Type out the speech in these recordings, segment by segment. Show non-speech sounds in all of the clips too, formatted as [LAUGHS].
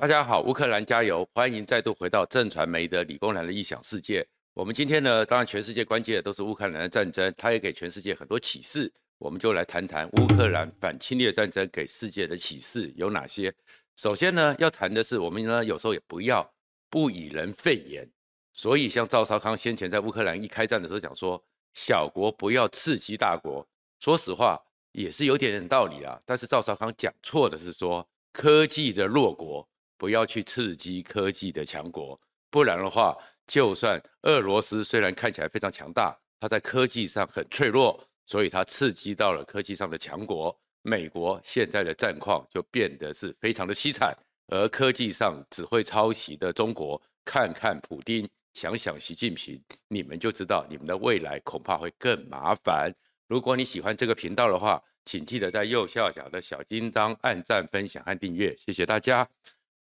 大家好，乌克兰加油！欢迎再度回到正传媒的理工男的异想世界。我们今天呢，当然全世界关切的都是乌克兰的战争，它也给全世界很多启示。我们就来谈谈乌克兰反侵略战争给世界的启示有哪些。首先呢，要谈的是我们呢有时候也不要不以人废言。所以像赵少康先前在乌克兰一开战的时候讲说，小国不要刺激大国。说实话也是有点点道理啊。但是赵少康讲错的是说，科技的弱国。不要去刺激科技的强国，不然的话，就算俄罗斯虽然看起来非常强大，它在科技上很脆弱，所以它刺激到了科技上的强国。美国现在的战况就变得是非常的凄惨，而科技上只会抄袭的中国，看看普丁，想想习近平，你们就知道你们的未来恐怕会更麻烦。如果你喜欢这个频道的话，请记得在右下角的小叮当按赞、分享和订阅，谢谢大家。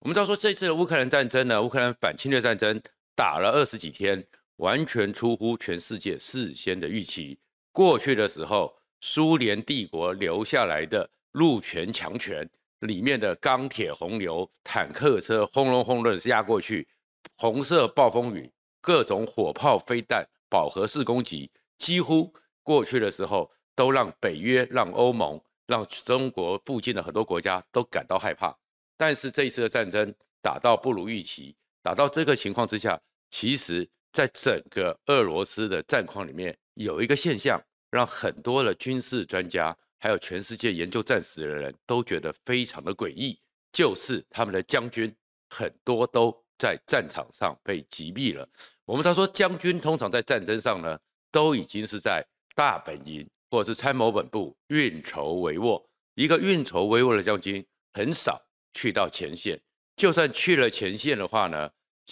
我们知道说，这次的乌克兰战争呢，乌克兰反侵略战争打了二十几天，完全出乎全世界事先的预期。过去的时候，苏联帝国留下来的陆权强权里面的钢铁洪流，坦克车轰隆轰隆的压过去，红色暴风雨，各种火炮、飞弹、饱和式攻击，几乎过去的时候都让北约、让欧盟、让中国附近的很多国家都感到害怕。但是这一次的战争打到不如预期，打到这个情况之下，其实在整个俄罗斯的战况里面，有一个现象让很多的军事专家，还有全世界研究战史的人都觉得非常的诡异，就是他们的将军很多都在战场上被击毙了。我们常说将军通常在战争上呢，都已经是在大本营或者是参谋本部运筹帷幄，一个运筹帷幄的将军很少。去到前线，就算去了前线的话呢，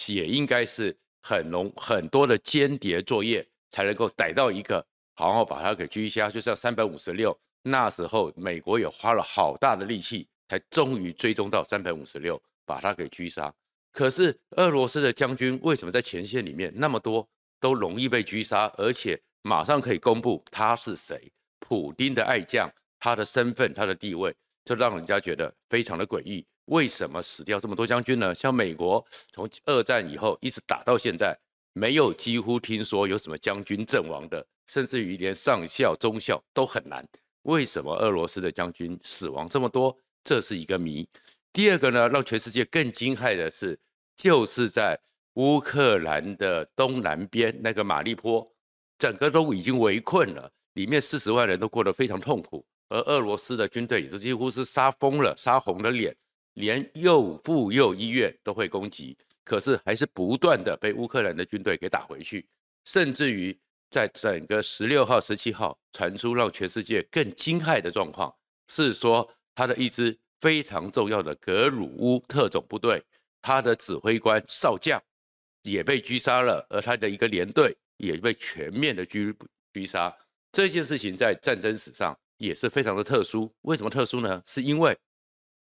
也应该是很浓很多的间谍作业才能够逮到一个，好好把他给狙杀。就像三百五十六，那时候美国也花了好大的力气，才终于追踪到三百五十六，把他给狙杀。可是俄罗斯的将军为什么在前线里面那么多都容易被狙杀，而且马上可以公布他是谁？普丁的爱将，他的身份，他的地位。这让人家觉得非常的诡异，为什么死掉这么多将军呢？像美国从二战以后一直打到现在，没有几乎听说有什么将军阵亡的，甚至于连上校、中校都很难。为什么俄罗斯的将军死亡这么多？这是一个谜。第二个呢，让全世界更惊骇的是，就是在乌克兰的东南边那个马利坡，整个都已经围困了，里面四十万人都过得非常痛苦。而俄罗斯的军队也是几乎是杀疯了，杀红了脸，连幼妇幼医院都会攻击，可是还是不断的被乌克兰的军队给打回去，甚至于在整个十六号、十七号传出让全世界更惊骇的状况，是说他的一支非常重要的格鲁乌特种部队，他的指挥官少将也被狙杀了，而他的一个连队也被全面的狙狙杀，这件事情在战争史上。也是非常的特殊，为什么特殊呢？是因为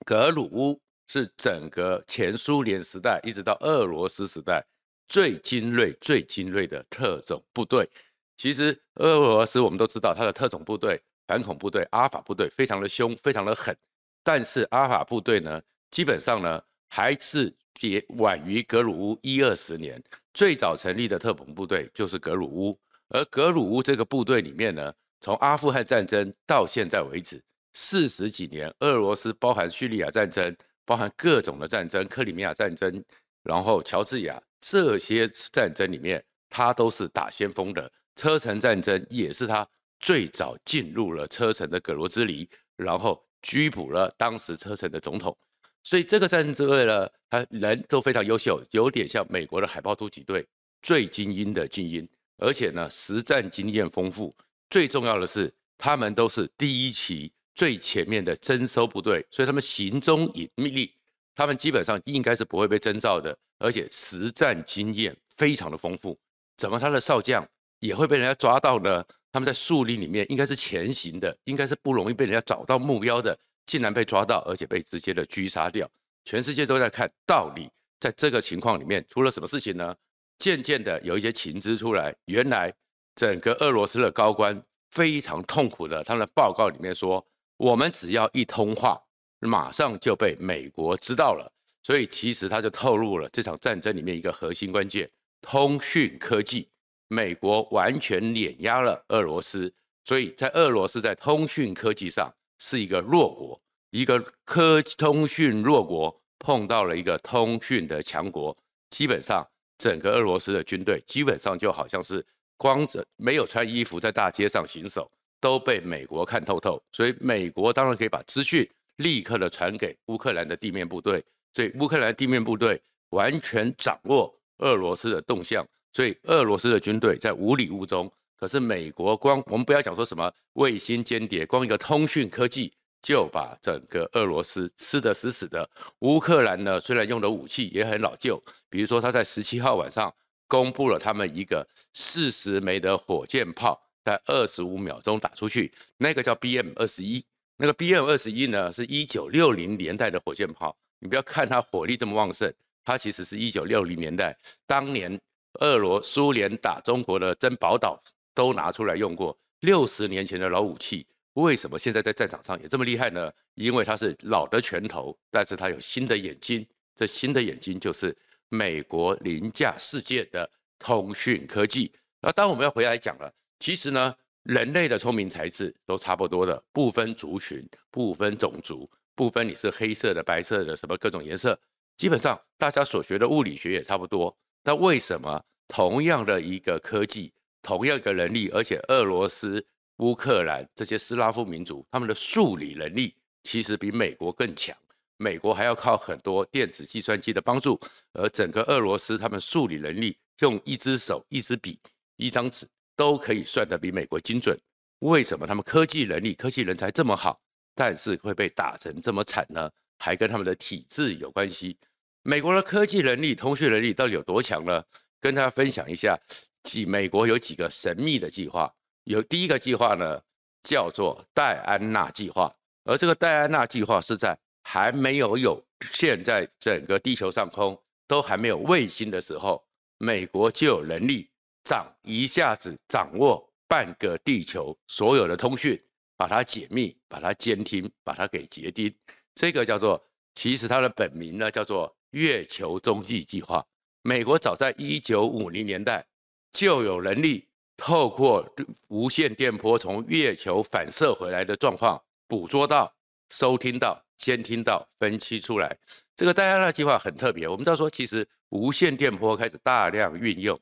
格鲁乌是整个前苏联时代一直到俄罗斯时代最精锐、最精锐的特种部队。其实俄罗斯我们都知道，它的特种部队、反恐部队、阿尔法部队非常的凶、非常的狠。但是阿尔法部队呢，基本上呢还是也晚于格鲁乌一二十年。最早成立的特种部队就是格鲁乌，而格鲁乌这个部队里面呢。从阿富汗战争到现在为止，四十几年，俄罗斯包含叙利亚战争，包含各种的战争，克里米亚战争，然后乔治亚这些战争里面，他都是打先锋的。车臣战争也是他最早进入了车臣的葛罗兹离，然后拘捕了当时车臣的总统。所以这个战争队呢，他人都非常优秀，有点像美国的海豹突击队，最精英的精英，而且呢，实战经验丰富。最重要的是，他们都是第一期最前面的征收部队，所以他们行踪隐秘，他们基本上应该是不会被征召的，而且实战经验非常的丰富。怎么他的少将也会被人家抓到呢？他们在树林里面应该是前行的，应该是不容易被人家找到目标的，竟然被抓到，而且被直接的狙杀掉。全世界都在看，到底在这个情况里面出了什么事情呢？渐渐的有一些情资出来，原来。整个俄罗斯的高官非常痛苦的，他们的报告里面说，我们只要一通话，马上就被美国知道了。所以其实他就透露了这场战争里面一个核心关键：通讯科技。美国完全碾压了俄罗斯，所以在俄罗斯在通讯科技上是一个弱国，一个科通讯弱国碰到了一个通讯的强国，基本上整个俄罗斯的军队基本上就好像是光着没有穿衣服在大街上行走，都被美国看透透，所以美国当然可以把资讯立刻的传给乌克兰的地面部队，所以乌克兰地面部队完全掌握俄罗斯的动向。所以俄罗斯的军队在无里雾中，可是美国光我们不要讲说什么卫星间谍，光一个通讯科技就把整个俄罗斯吃得死死的。乌克兰呢，虽然用的武器也很老旧，比如说他在十七号晚上公布了他们一个四十枚的火箭炮，在二十五秒钟打出去，那个叫 BM 二十一，那个 BM 二十一呢是一九六零年代的火箭炮，你不要看它火力这么旺盛，它其实是一九六零年代当年。俄罗苏联打中国的珍宝岛都拿出来用过，六十年前的老武器，为什么现在在战场上也这么厉害呢？因为它是老的拳头，但是它有新的眼睛，这新的眼睛就是美国凌驾世界的通讯科技。那当我们要回来讲了，其实呢，人类的聪明才智都差不多的，不分族群，不分种族，不分你是黑色的、白色的，什么各种颜色，基本上大家所学的物理学也差不多。那为什么同样的一个科技，同样一个能力，而且俄罗斯、乌克兰这些斯拉夫民族，他们的数理能力其实比美国更强？美国还要靠很多电子计算机的帮助，而整个俄罗斯他们数理能力，用一只手、一支笔、一张纸都可以算得比美国精准。为什么他们科技能力、科技人才这么好，但是会被打成这么惨呢？还跟他们的体制有关系。美国的科技能力、通讯能力到底有多强呢？跟大家分享一下，几美国有几个神秘的计划。有第一个计划呢，叫做戴安娜计划，而这个戴安娜计划是在还没有有现在整个地球上空都还没有卫星的时候，美国就有能力掌一下子掌握半个地球所有的通讯，把它解密、把它监听、把它给截钉。这个叫做，其实它的本名呢叫做。月球中继计划，美国早在一九五零年代就有能力透过无线电波从月球反射回来的状况捕捉到、收听到、监听到、分析出来。这个戴安娜计划很特别。我们知道说，其实无线电波开始大量运用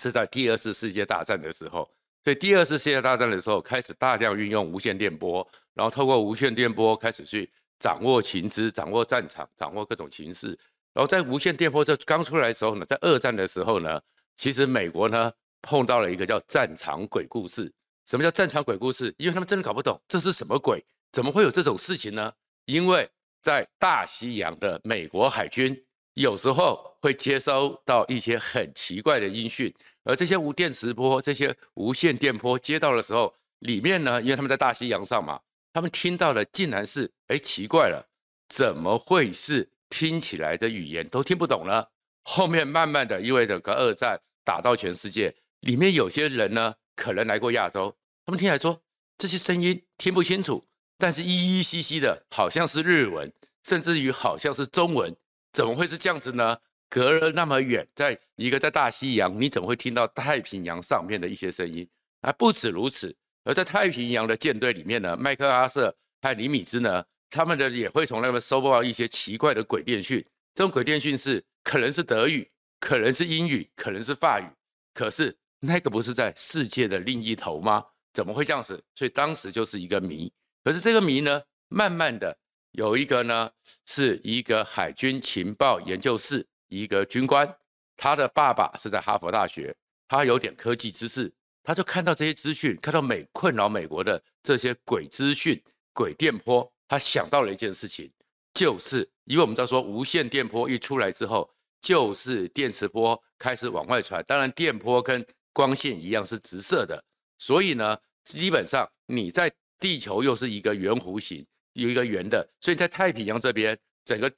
是在第二次世界大战的时候。所以第二次世界大战的时候开始大量运用无线电波，然后透过无线电波开始去。掌握情资，掌握战场，掌握各种情势。然后在无线电波这刚出来的时候呢，在二战的时候呢，其实美国呢碰到了一个叫战场鬼故事。什么叫战场鬼故事？因为他们真的搞不懂这是什么鬼，怎么会有这种事情呢？因为在大西洋的美国海军有时候会接收到一些很奇怪的音讯，而这些无电磁波、这些无线电波接到的时候，里面呢，因为他们在大西洋上嘛。他们听到的竟然是，哎，奇怪了，怎么会是听起来的语言都听不懂呢？后面慢慢的，因为整个二战打到全世界，里面有些人呢，可能来过亚洲，他们听来说这些声音听不清楚，但是依依稀稀的，好像是日文，甚至于好像是中文，怎么会是这样子呢？隔了那么远，在一个在大西洋，你怎么会听到太平洋上面的一些声音？啊，不止如此。而在太平洋的舰队里面呢，麦克阿瑟和尼米兹呢，他们的也会从那边收到一些奇怪的鬼电讯。这种鬼电讯是可能是德语，可能是英语，可能是法语。可是那个不是在世界的另一头吗？怎么会这样子？所以当时就是一个谜。可是这个谜呢，慢慢的有一个呢，是一个海军情报研究室一个军官，他的爸爸是在哈佛大学，他有点科技知识。他就看到这些资讯，看到美困扰美国的这些鬼资讯、鬼电波，他想到了一件事情，就是因为我们知道说无线电波一出来之后，就是电磁波开始往外传。当然，电波跟光线一样是直射的，所以呢，基本上你在地球又是一个圆弧形，有一个圆的，所以在太平洋这边，整个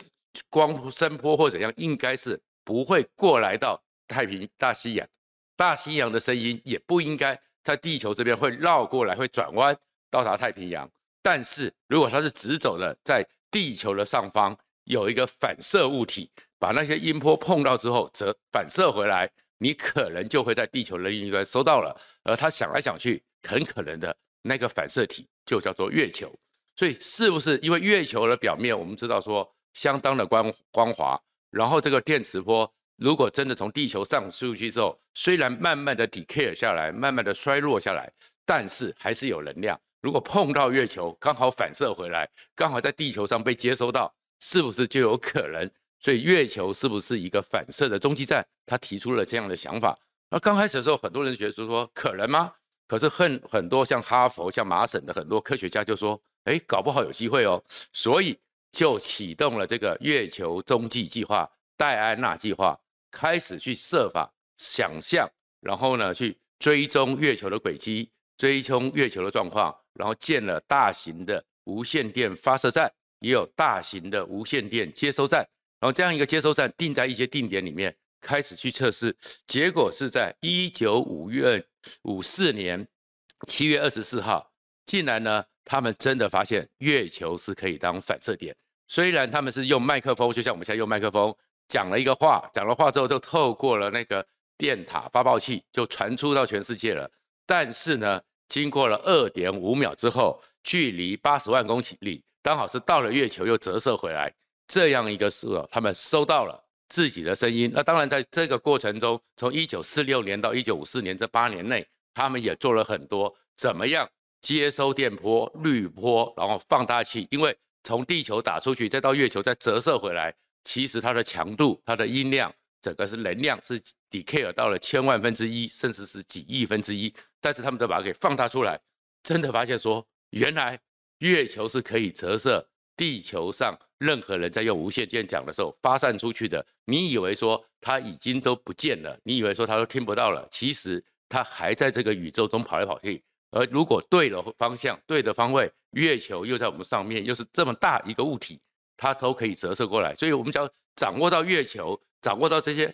光声波或怎样，应该是不会过来到太平大西洋。大西洋的声音也不应该在地球这边会绕过来，会转弯到达太平洋。但是如果它是直走的，在地球的上方有一个反射物体，把那些音波碰到之后，则反射回来，你可能就会在地球的另一端收到了。而他想来想去，很可能的那个反射体就叫做月球。所以是不是因为月球的表面我们知道说相当的光光滑，然后这个电磁波如果真的从地球上出去之后，虽然慢慢的 decay 下来，慢慢的衰落下来，但是还是有能量。如果碰到月球，刚好反射回来，刚好在地球上被接收到，是不是就有可能？所以月球是不是一个反射的中继站？他提出了这样的想法。那刚开始的时候，很多人觉得说可能吗？可是很很多像哈佛、像麻省的很多科学家就说，哎，搞不好有机会哦。所以就启动了这个月球中继计划、戴安娜计划，开始去设法想象，然后呢去追踪月球的轨迹，追踪月球的状况。然后建了大型的无线电发射站，也有大型的无线电接收站。然后这样一个接收站定在一些定点里面，开始去测试。结果是在一九五月五四年七月二十四号，竟然呢，他们真的发现月球是可以当反射点。虽然他们是用麦克风，就像我们现在用麦克风讲了一个话，讲了话之后就透过了那个电塔发报器，就传出到全世界了。但是呢，经过了二点五秒之后，距离八十万公里，刚好是到了月球又折射回来，这样一个时候，他们收到了自己的声音。那当然，在这个过程中，从一九四六年到一九五四年这八年内，他们也做了很多怎么样接收电波、滤波，然后放大器，因为从地球打出去，再到月球再折射回来，其实它的强度、它的音量，整个是能量是 decay 到了千万分之一，甚至是几亿分之一。但是他们都把它给放大出来，真的发现说，原来月球是可以折射地球上任何人在用无线电讲的时候发散出去的。你以为说它已经都不见了，你以为说它都听不到了，其实它还在这个宇宙中跑来跑去。而如果对了方向、对的方位，月球又在我们上面，又是这么大一个物体，它都可以折射过来。所以，我们只要掌握到月球，掌握到这些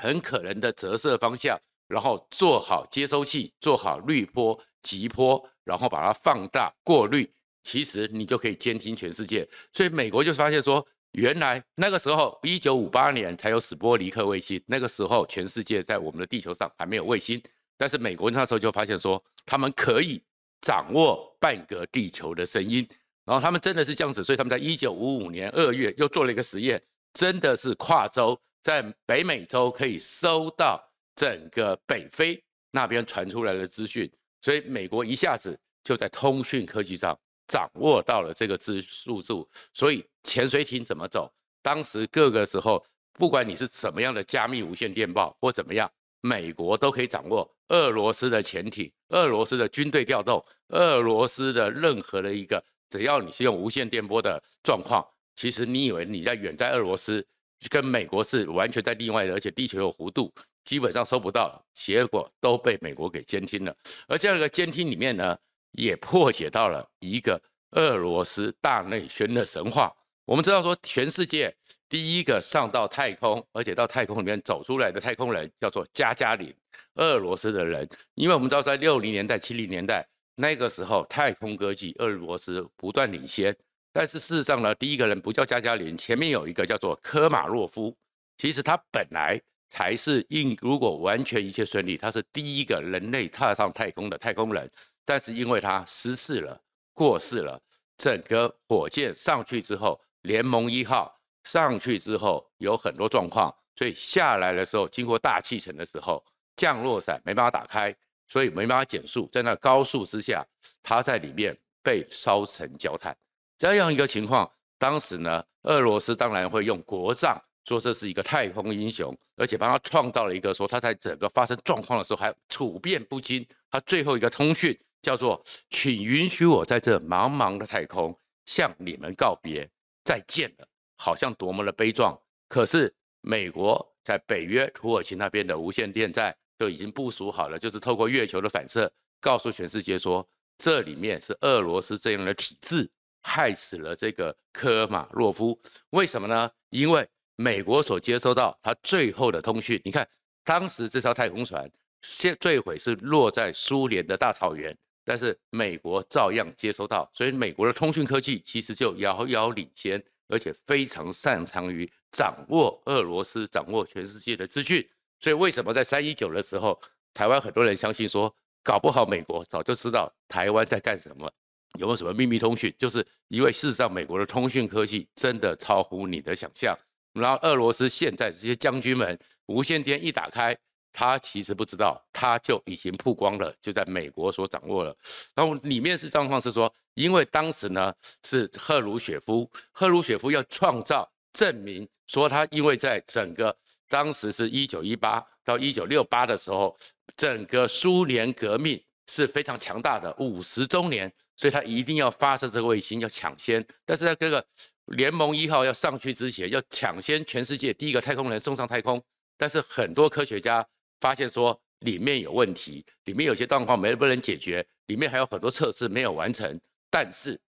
很可能的折射方向。然后做好接收器，做好滤波、极波，然后把它放大、过滤，其实你就可以监听全世界。所以美国就发现说，原来那个时候，一九五八年才有史波尼克卫星，那个时候全世界在我们的地球上还没有卫星，但是美国那时候就发现说，他们可以掌握半个地球的声音，然后他们真的是这样子，所以他们在一九五五年二月又做了一个实验，真的是跨洲，在北美洲可以收到。整个北非那边传出来的资讯，所以美国一下子就在通讯科技上掌握到了这个资数字。所以潜水艇怎么走，当时各个时候，不管你是什么样的加密无线电报或怎么样，美国都可以掌握俄罗斯的潜艇、俄罗斯的军队调动、俄罗斯的任何的一个，只要你是用无线电波的状况，其实你以为你在远在俄罗斯，跟美国是完全在另外的，而且地球有弧度。基本上收不到，结果都被美国给监听了。而这样一个监听里面呢，也破解到了一个俄罗斯大内宣的神话。我们知道说，全世界第一个上到太空，而且到太空里面走出来的太空人叫做加加林，俄罗斯的人。因为我们知道，在六零年代、七零年代那个时候，太空科技俄罗斯不断领先。但是事实上呢，第一个人不叫加加林，前面有一个叫做科马洛夫。其实他本来。才是应，如果完全一切顺利，他是第一个人类踏上太空的太空人。但是因为他失事了，过世了，整个火箭上去之后，联盟一号上去之后有很多状况，所以下来的时候，经过大气层的时候，降落伞没办法打开，所以没办法减速，在那高速之下，他在里面被烧成焦炭。这样一个情况，当时呢，俄罗斯当然会用国葬。说这是一个太空英雄，而且帮他创造了一个说他在整个发生状况的时候还处变不惊。他最后一个通讯叫做：“请允许我在这茫茫的太空向你们告别，再见了。”好像多么的悲壮。可是美国在北约土耳其那边的无线电站就已经部署好了，就是透过月球的反射，告诉全世界说这里面是俄罗斯这样的体制害死了这个科马洛夫。为什么呢？因为美国所接收到他最后的通讯，你看，当时这艘太空船先坠毁是落在苏联的大草原，但是美国照样接收到，所以美国的通讯科技其实就遥遥领先而且非常擅长于掌握俄罗斯、掌握全世界的资讯。所以为什么在三一九的时候，台湾很多人相信说，搞不好美国早就知道台湾在干什么，有没有什么秘密通讯？就是因为事实上美国的通讯科技真的超乎你的想象。然后俄罗斯现在这些将军们无线电一打开。他其实不知道，他就已经曝光了，就在美国所掌握了。然后里面是状况是说，因为当时呢是赫鲁雪夫，赫鲁雪夫要创造证明说他因为在整个当时是一九一八到一九六八的时候，整个苏联革命是非常强大的五十周年，所以他一定要发射这个卫星要抢先。但是在这个联盟一号要上去之前，要抢先全世界第一个太空人送上太空。但是很多科学家。发现说里面有问题，里面有些状况没不能解决，里面还有很多测试没有完成。但是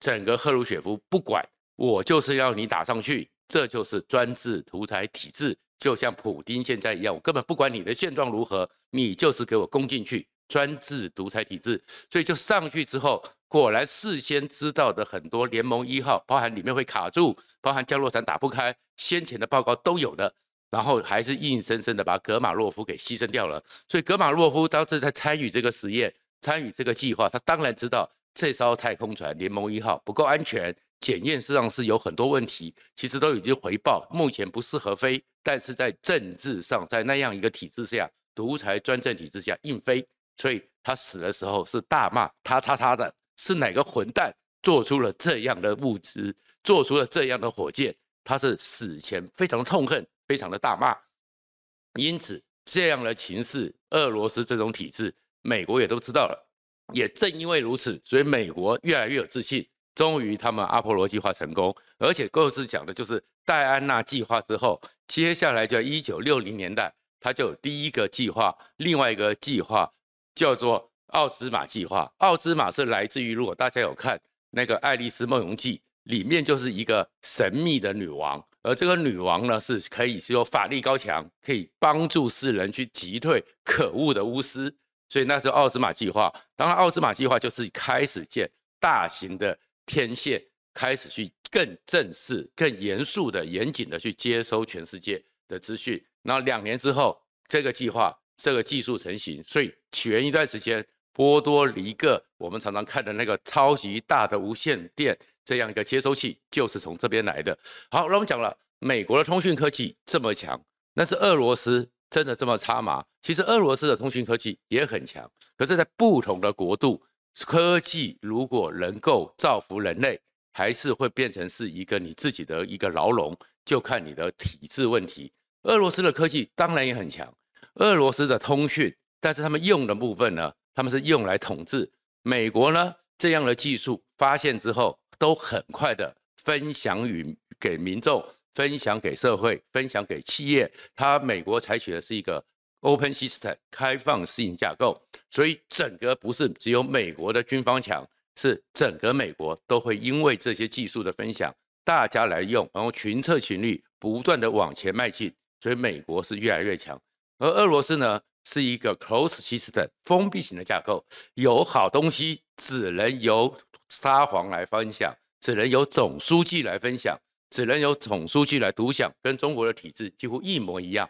整个赫鲁雪夫不管，我就是要你打上去，这就是专制独裁体制，就像普丁现在一样，我根本不管你的现状如何，你就是给我攻进去，专制独裁体制。所以就上去之后，果然事先知道的很多联盟一号，包含里面会卡住，包含降落伞打不开，先前的报告都有的。然后还是硬生生的把格马洛夫给牺牲掉了，所以格马洛夫当时在参与这个实验、参与这个计划，他当然知道这艘太空船联盟一号不够安全，检验实际上是有很多问题，其实都已经回报，目前不适合飞，但是在政治上，在那样一个体制下，独裁专政体制下硬飞，所以他死的时候是大骂他叉叉的，是哪个混蛋做出了这样的物质，做出了这样的火箭，他是死前非常痛恨。非常的大骂，因此这样的情势，俄罗斯这种体制，美国也都知道了。也正因为如此，所以美国越来越有自信。终于，他们阿波罗计划成功，而且各自讲的就是戴安娜计划之后，接下来就一九六零年代，他就有第一个计划，另外一个计划叫做奥兹玛计划。奥兹玛是来自于，如果大家有看那个《爱丽丝梦游记》，里面就是一个神秘的女王。而这个女王呢，是可以说法力高强，可以帮助世人去击退可恶的巫师。所以那时候奥兹玛计划，当然奥兹玛计划就是开始建大型的天线，开始去更正式、更严肃的、严谨的去接收全世界的资讯。然后两年之后，这个计划、这个技术成型，所以前一段时间波多黎各我们常常看的那个超级大的无线电。这样一个接收器就是从这边来的。好，那我们讲了，美国的通讯科技这么强，但是俄罗斯真的这么差吗？其实俄罗斯的通讯科技也很强，可是，在不同的国度，科技如果能够造福人类，还是会变成是一个你自己的一个牢笼，就看你的体制问题。俄罗斯的科技当然也很强，俄罗斯的通讯，但是他们用的部分呢，他们是用来统治。美国呢，这样的技术发现之后。都很快的分享与给民众，分享给社会，分享给企业。它美国采取的是一个 open system 开放适应架构，所以整个不是只有美国的军方强，是整个美国都会因为这些技术的分享，大家来用，然后群策群力，不断的往前迈进。所以美国是越来越强，而俄罗斯呢是一个 close system 封闭型的架构，有好东西只能由。沙皇来分享，只能由总书记来分享，只能由总书记来独享，跟中国的体制几乎一模一样。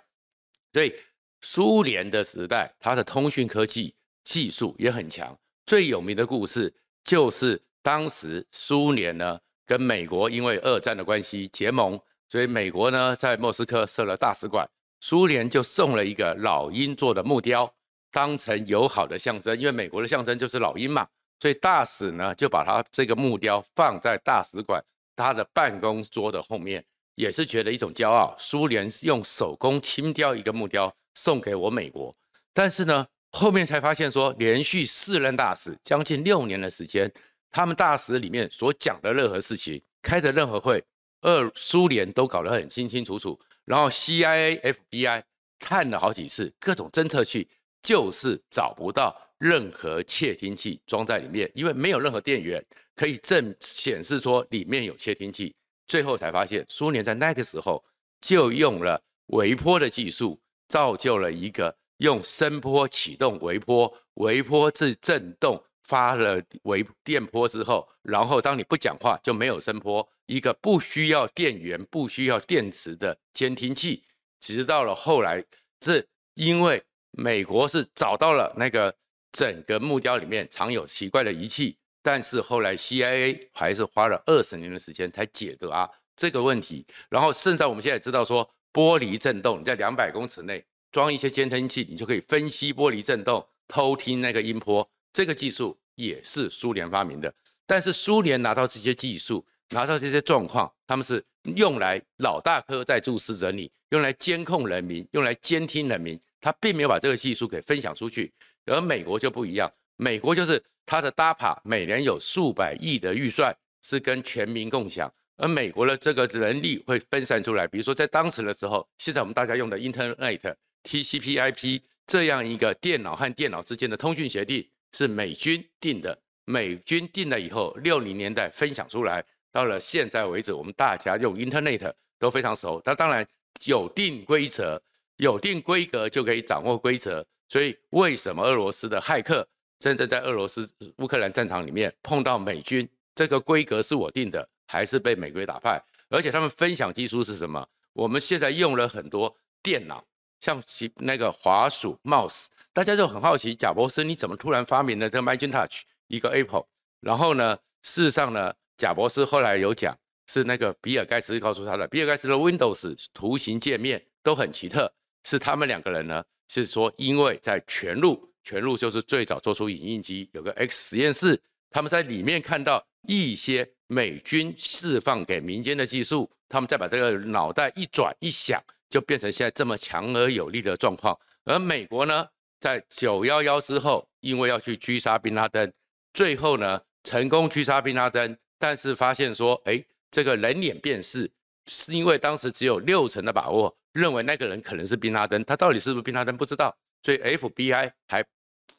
所以苏联的时代，它的通讯科技技术也很强。最有名的故事就是当时苏联呢跟美国因为二战的关系结盟，所以美国呢在莫斯科设了大使馆，苏联就送了一个老鹰做的木雕，当成友好的象征，因为美国的象征就是老鹰嘛。所以大使呢，就把他这个木雕放在大使馆他的办公桌的后面，也是觉得一种骄傲。苏联用手工轻雕一个木雕送给我美国，但是呢，后面才发现说，连续四任大使将近六年的时间，他们大使里面所讲的任何事情，开的任何会，二苏联都搞得很清清楚楚。然后 CIA、FBI 探了好几次，各种侦测器就是找不到。任何窃听器装在里面，因为没有任何电源可以正显示说里面有窃听器。最后才发现，苏联在那个时候就用了微波的技术，造就了一个用声波启动微波，微波自震动发了微电波之后，然后当你不讲话就没有声波，一个不需要电源、不需要电池的监听器。直到了后来，是因为美国是找到了那个 [LAUGHS] 整个木雕里面藏有奇怪的仪器，但是后来 CIA 还是花了二十年的时间才解得啊这个问题。然后，甚至我们现在知道说，玻璃震动，你在两百公尺内装一些监听器，你就可以分析玻璃震动，偷听那个音波。这个技术也是苏联发明的。但是苏联拿到这些技术，拿到这些状况，他们是用来老大哥在注视着你，用来监控人民，用来监听人民。他并没有把这个技术给分享出去。而美国就不一样，美国就是它的 DAPA 每年有数百亿的预算是跟全民共享。而美国的这个能力会分散出来，比如说在当时的时候，现在我们大家用的 Internet、TCP/IP 这样一个电脑和电脑之间的通讯协定是美军定的，美军定了以后，六零年代分享出来，到了现在为止，我们大家用 Internet 都非常熟。它当然有定规则，有定规格就可以掌握规则。所以为什么俄罗斯的骇客真正在俄罗斯乌克兰战场里面碰到美军，这个规格是我定的？还是被美国打败，而且他们分享技术是什么？我们现在用了很多电脑，像其那个滑鼠 mouse，大家就很好奇，贾伯斯你怎么突然发明了这个 Magic Touch 一个 Apple？然后呢，事实上呢，贾伯斯后来有讲，是那个比尔盖茨告诉他的。比尔盖茨的 Windows 图形界面都很奇特，是他们两个人呢，是说因为在全路，全路就是最早做出影印机，有个 X 实验室，他们在里面看到一些。美军释放给民间的技术，他们再把这个脑袋一转一想，就变成现在这么强而有力的状况。而美国呢，在九幺幺之后，因为要去狙杀宾拉登，最后呢成功狙杀宾拉登，但是发现说，哎，这个人脸辨识是因为当时只有六成的把握，认为那个人可能是宾拉登，他到底是不是宾拉登不知道，所以 FBI 还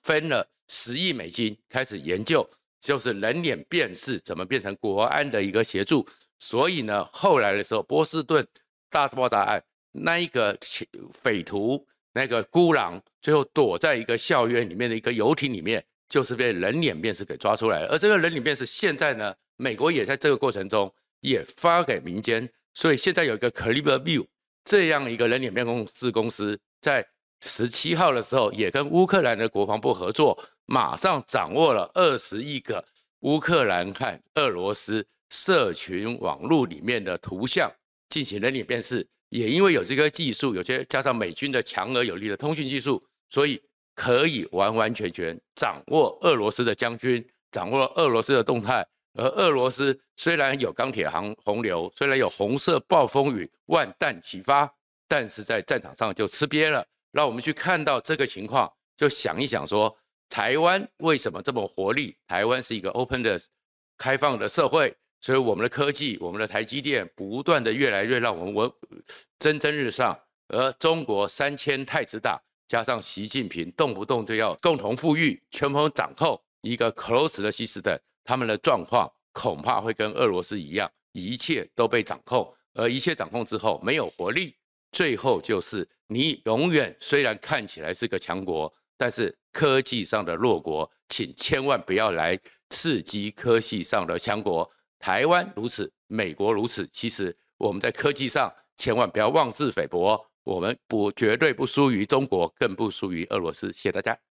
分了十亿美金开始研究。就是人脸辨识怎么变成国安的一个协助，所以呢，后来的时候，波士顿大爆炸案那一个匪徒那个孤狼，最后躲在一个校园里面的一个游艇里面，就是被人脸辨识给抓出来了。而这个人脸辨识现在呢，美国也在这个过程中也发给民间，所以现在有一个 c l i b e r View 这样一个人脸辨识公司，在十七号的时候也跟乌克兰的国防部合作。马上掌握了二十亿个乌克兰和俄罗斯社群网络里面的图像进行人脸辨识，也因为有这个技术，有些加上美军的强而有力的通讯技术，所以可以完完全全掌握俄罗斯的将军，掌握俄罗斯的动态。而俄罗斯虽然有钢铁行洪流，虽然有红色暴风雨万弹齐发，但是在战场上就吃瘪了。让我们去看到这个情况，就想一想说。台湾为什么这么活力？台湾是一个 open 的、开放的社会，所以我们的科技、我们的台积电不断的越来越让我们文蒸蒸日上。而中国三千太子党加上习近平动不动就要共同富裕、全盘掌控一个 close 的 system，他们的状况恐怕会跟俄罗斯一样，一切都被掌控。而一切掌控之后没有活力，最后就是你永远虽然看起来是个强国。但是科技上的弱国，请千万不要来刺激科技上的强国。台湾如此，美国如此。其实我们在科技上千万不要妄自菲薄，我们不绝对不输于中国，更不输于俄罗斯。谢谢大家。